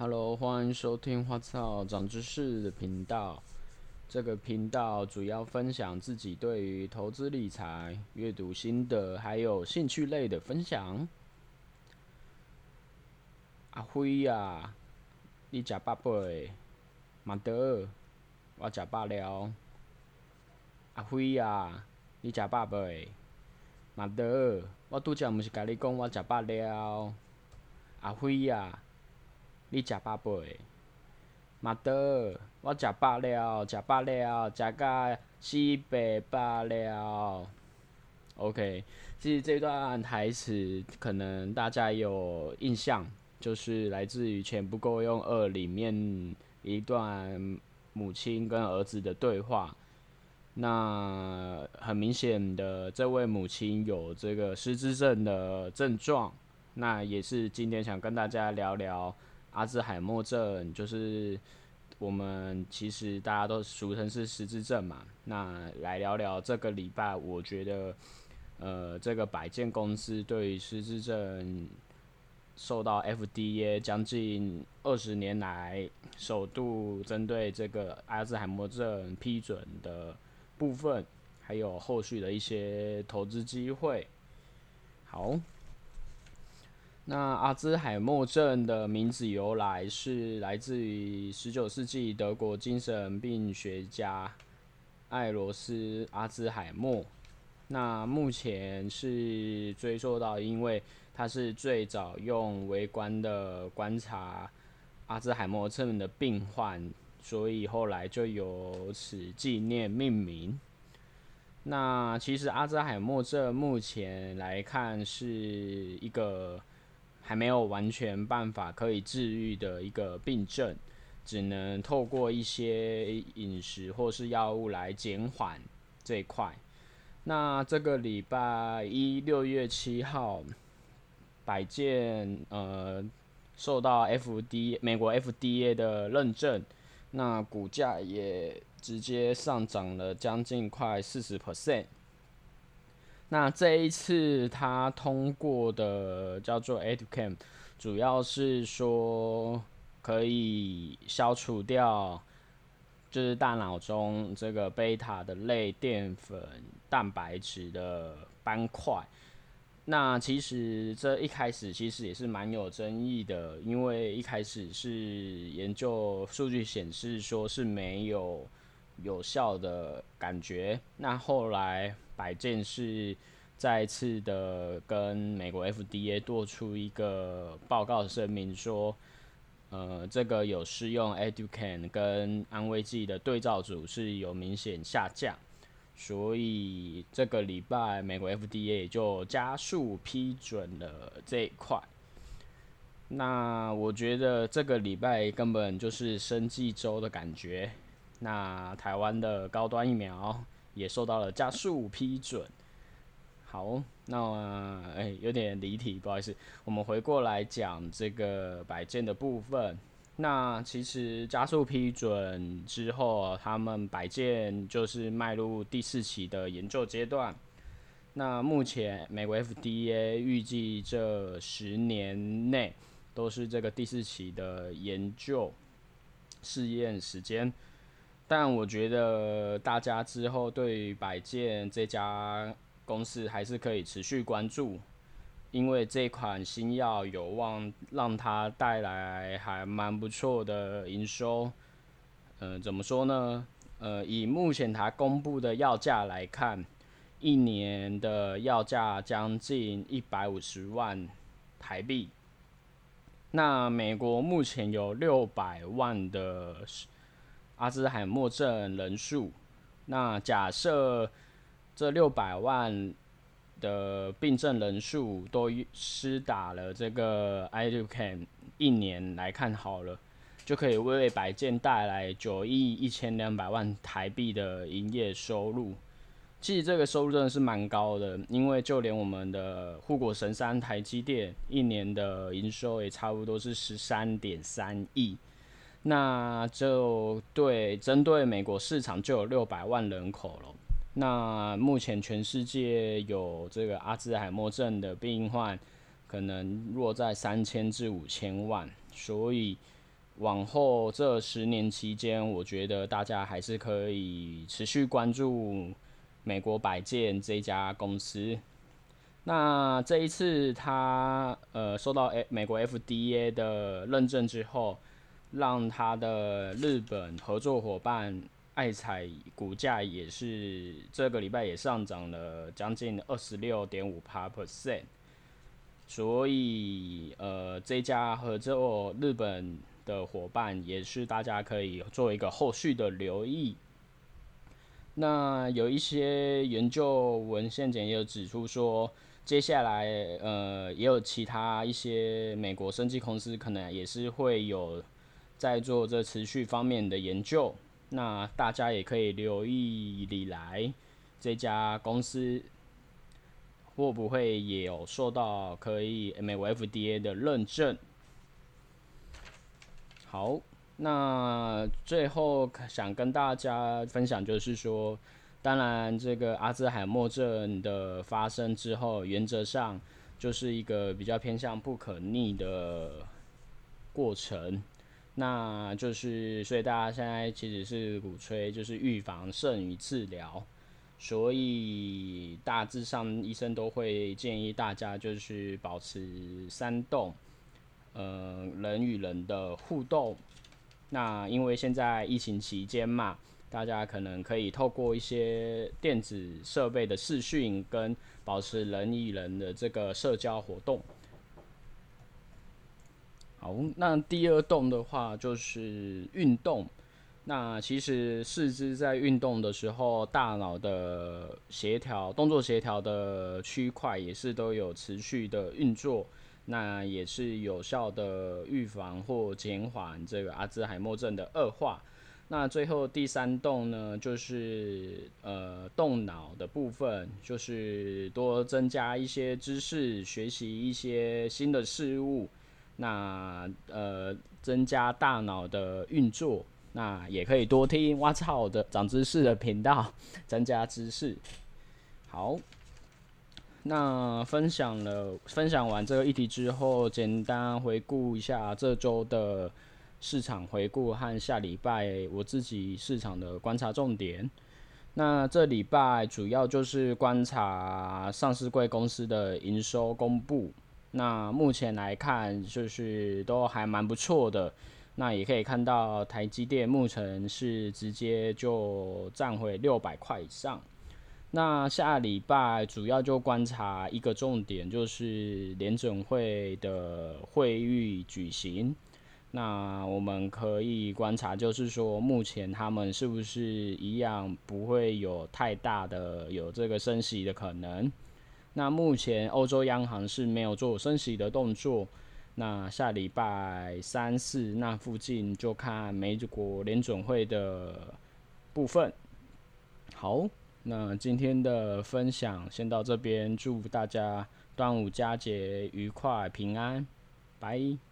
Hello，欢迎收听花草长知识的频道。这个频道主要分享自己对于投资理财、阅读心得，还有兴趣类的分享。阿辉呀，你食饱未？马德，我食饱了。阿辉呀，你食饱未？马德，我拄则毋是甲你讲我食饱了。阿辉呀，你食饱未？马德，我食饱了，食饱了，食甲四八饱了。OK，其实这段台词可能大家有印象，就是来自于《钱不够用二》里面一段母亲跟儿子的对话。那很明显的，这位母亲有这个失智症的症状。那也是今天想跟大家聊聊阿兹海默症，就是我们其实大家都俗称是失智症嘛。那来聊聊这个礼拜，我觉得，呃，这个百健公司对于失智症受到 FDA 将近二十年来首度针对这个阿兹海默症批准的部分，还有后续的一些投资机会。好。那阿兹海默症的名字由来是来自于十九世纪德国精神病学家艾罗斯阿兹海默。那目前是追溯到，因为他是最早用微观的观察阿兹海默症的病患，所以后来就由此纪念命名。那其实阿兹海默症目前来看是一个。还没有完全办法可以治愈的一个病症，只能透过一些饮食或是药物来减缓这一块。那这个礼拜一六月七号，百健呃受到 FD 美国 FDA 的认证，那股价也直接上涨了将近快四十 percent。那这一次他通过的叫做 Educam，主要是说可以消除掉，就是大脑中这个贝塔的类淀粉蛋白质的斑块。那其实这一开始其实也是蛮有争议的，因为一开始是研究数据显示说是没有有效的感觉，那后来。百健是再次的跟美国 FDA 做出一个报告声明，说，呃，这个有试用 Educan 跟安慰剂的对照组是有明显下降，所以这个礼拜美国 FDA 也就加速批准了这一块。那我觉得这个礼拜根本就是生计周的感觉。那台湾的高端疫苗。也受到了加速批准。好，那哎，有点离题，不好意思。我们回过来讲这个摆件的部分。那其实加速批准之后，他们摆件就是迈入第四期的研究阶段。那目前美国 FDA 预计这十年内都是这个第四期的研究试验时间。但我觉得大家之后对百健这家公司还是可以持续关注，因为这款新药有望让它带来还蛮不错的营收。嗯，怎么说呢？呃，以目前它公布的药价来看，一年的药价将近一百五十万台币。那美国目前有六百万的。阿兹海默症人数，那假设这六百万的病症人数都施打了这个 Iducan，一年来看好了，就可以为百健带来九亿一千两百万台币的营业收入。其实这个收入真的是蛮高的，因为就连我们的护国神山台积电一年的营收也差不多是十三点三亿。那就对，针对美国市场就有六百万人口了。那目前全世界有这个阿兹海默症的病患，可能落在三千至五千万。所以往后这十年期间，我觉得大家还是可以持续关注美国百健这家公司。那这一次，它呃受到美国 FDA 的认证之后，让他的日本合作伙伴爱彩股价也是这个礼拜也上涨了将近二十六点五趴 percent。所以呃，这家合作日本的伙伴也是大家可以做一个后续的留意。那有一些研究文献简也有指出说。接下来，呃，也有其他一些美国生技公司可能也是会有在做这持续方面的研究，那大家也可以留意李来这家公司会不会也有受到可以美国 FDA 的认证。好，那最后想跟大家分享就是说。当然，这个阿兹海默症的发生之后，原则上就是一个比较偏向不可逆的过程。那就是，所以大家现在其实是鼓吹就是预防胜于治疗。所以大致上医生都会建议大家就是保持三动，呃，人与人的互动。那因为现在疫情期间嘛。大家可能可以透过一些电子设备的视讯，跟保持人与人的这个社交活动。好，那第二动的话就是运动。那其实四肢在运动的时候，大脑的协调、动作协调的区块也是都有持续的运作，那也是有效的预防或减缓这个阿兹海默症的恶化。那最后第三动呢，就是呃动脑的部分，就是多增加一些知识，学习一些新的事物，那呃增加大脑的运作，那也可以多听哇操的长知识的频道，增加知识。好，那分享了分享完这个议题之后，简单回顾一下这周的。市场回顾和下礼拜我自己市场的观察重点。那这礼拜主要就是观察上市贵公司的营收公布。那目前来看，就是都还蛮不错的。那也可以看到台积电目前是直接就站回六百块以上。那下礼拜主要就观察一个重点，就是联准会的会议举行。那我们可以观察，就是说，目前他们是不是一样不会有太大的有这个升息的可能？那目前欧洲央行是没有做升息的动作。那下礼拜三四那附近就看美国联准会的部分。好，那今天的分享先到这边，祝大家端午佳节愉快平安，拜。